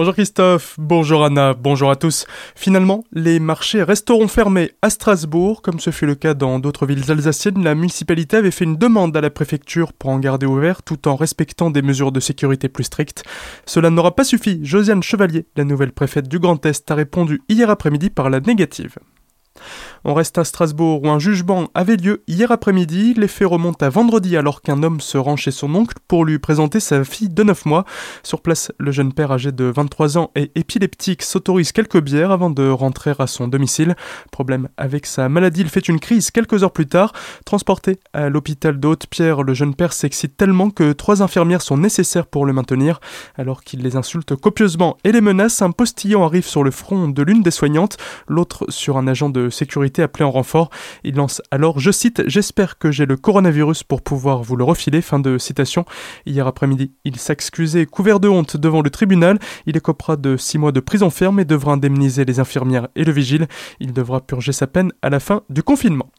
Bonjour Christophe, bonjour Anna, bonjour à tous. Finalement, les marchés resteront fermés à Strasbourg, comme ce fut le cas dans d'autres villes alsaciennes. La municipalité avait fait une demande à la préfecture pour en garder ouvert tout en respectant des mesures de sécurité plus strictes. Cela n'aura pas suffi. Josiane Chevalier, la nouvelle préfète du Grand Est, a répondu hier après-midi par la négative. On reste à Strasbourg où un jugement avait lieu hier après-midi. Les faits remontent à vendredi alors qu'un homme se rend chez son oncle pour lui présenter sa fille de 9 mois. Sur place, le jeune père âgé de 23 ans et épileptique s'autorise quelques bières avant de rentrer à son domicile. Problème avec sa maladie, il fait une crise quelques heures plus tard. Transporté à l'hôpital de Haute-Pierre, le jeune père s'excite tellement que trois infirmières sont nécessaires pour le maintenir. Alors qu'il les insulte copieusement et les menace, un postillon arrive sur le front de l'une des soignantes, l'autre sur un agent de sécurité appelé en renfort. Il lance alors, je cite, J'espère que j'ai le coronavirus pour pouvoir vous le refiler. Fin de citation. Hier après-midi, il s'excusait couvert de honte devant le tribunal. Il écopera de 6 mois de prison ferme et devra indemniser les infirmières et le vigile. Il devra purger sa peine à la fin du confinement.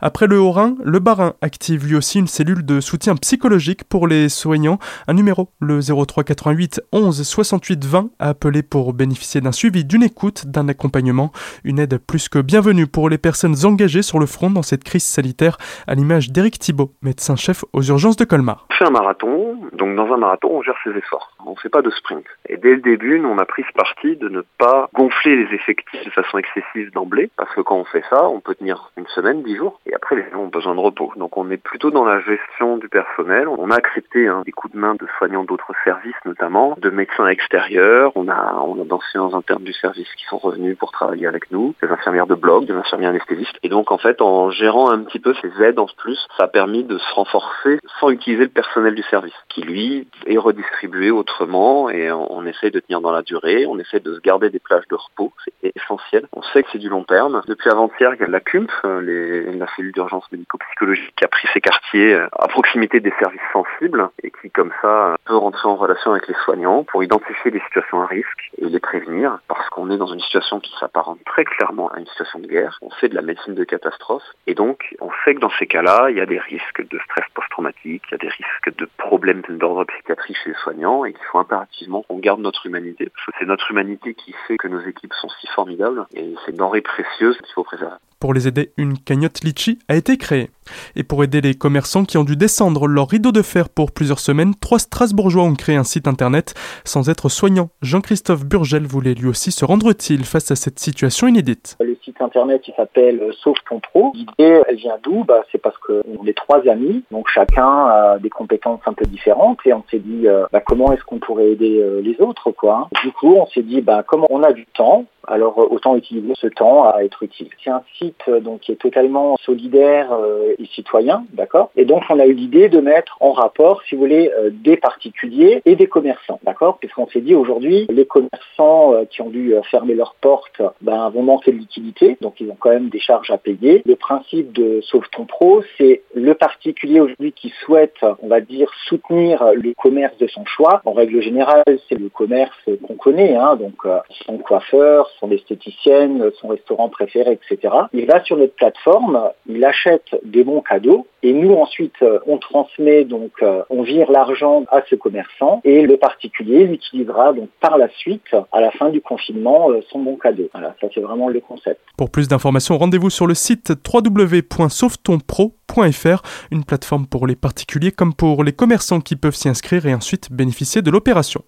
Après le Haut-Rhin, le Bas-Rhin active lui aussi une cellule de soutien psychologique pour les soignants. Un numéro, le 03 88 11 68 20, a appelé pour bénéficier d'un suivi, d'une écoute, d'un accompagnement. Une aide plus que bienvenue pour les personnes engagées sur le front dans cette crise sanitaire, à l'image d'Éric Thibault, médecin-chef aux urgences de Colmar. On fait un marathon, donc dans un marathon, on gère ses efforts. On ne fait pas de sprint. Et dès le début, nous, on a pris ce parti de ne pas gonfler les effectifs de façon excessive d'emblée, parce que quand on fait ça, on peut tenir une semaine, dix et après les gens ont besoin de repos. Donc on est plutôt dans la gestion du personnel. On a accepté hein, des coups de main de soignants d'autres services notamment, de médecins extérieurs. On a on a d'anciens internes du service qui sont revenus pour travailler avec nous, des infirmières de bloc, des infirmières anesthésistes. Et donc en fait en gérant un petit peu ces aides en plus, ça a permis de se renforcer sans utiliser le personnel du service, qui lui est redistribué autrement et on, essaie de tenir dans la durée, on essaie de se garder des plages de repos, c'est essentiel. On sait que c'est du long terme. Depuis avant-hier, il y a la CUMP, euh, les, la cellule d'urgence médico-psychologique qui a pris ses quartiers euh, à proximité des services sensibles et qui, comme ça, peut rentrer en relation avec les soignants pour identifier les situations à risque et les prévenir parce qu'on est dans une situation qui s'apparente très clairement à une situation de guerre. On fait de la médecine de catastrophe et donc on sait que dans ces cas-là, il y a des risques de stress post-traumatique, il y a des risques de problèmes d'ordre psychiatrique chez les soignants et qu'il faut impérativement qu'on garde notre humanité parce que c'est notre humanité qui fait que nos équipes sont si formidables et c'est une denrée précieuse qu'il faut préserver. Pour les aider, une cagnotte Litchi a été créée. Et pour aider les commerçants qui ont dû descendre leur rideau de fer pour plusieurs semaines, trois Strasbourgeois ont créé un site internet. Sans être soignant, Jean-Christophe Burgel voulait lui aussi se rendre utile face à cette situation inédite? Le site internet il s'appelle Sauve ton pro. L'idée elle vient d'où? Bah, C'est parce qu'on est trois amis, donc chacun a des compétences un peu différentes et on s'est dit euh, bah, comment est-ce qu'on pourrait aider euh, les autres quoi? Du coup on s'est dit bah, comment on a du temps, alors euh, autant utiliser ce temps à être utile. C'est un site euh, donc qui est totalement solidaire euh, et citoyen, d'accord? Et donc on a eu l'idée de mettre en rapport, si vous voulez, des particuliers et des commerçants, d'accord? Puisqu'on s'est dit aujourd'hui, les commerçants qui ont dû fermer leurs portes ben, vont manquer de liquidité, donc ils ont quand même des charges à payer. Le principe de Sauve ton Pro, c'est le particulier aujourd'hui qui souhaite, on va dire, soutenir le commerce de son choix. En règle générale, c'est le commerce qu'on connaît, hein, donc son coiffeur, son esthéticienne, son restaurant préféré, etc. Il va sur notre plateforme, il achète des bons cadeaux et nous ensuite euh, on transmet donc euh, on vire l'argent à ce commerçant et le particulier l'utilisera donc par la suite à la fin du confinement euh, son bon cadeau. Voilà, ça c'est vraiment le concept. Pour plus d'informations, rendez-vous sur le site www.sauvetonpro.fr, une plateforme pour les particuliers comme pour les commerçants qui peuvent s'y inscrire et ensuite bénéficier de l'opération.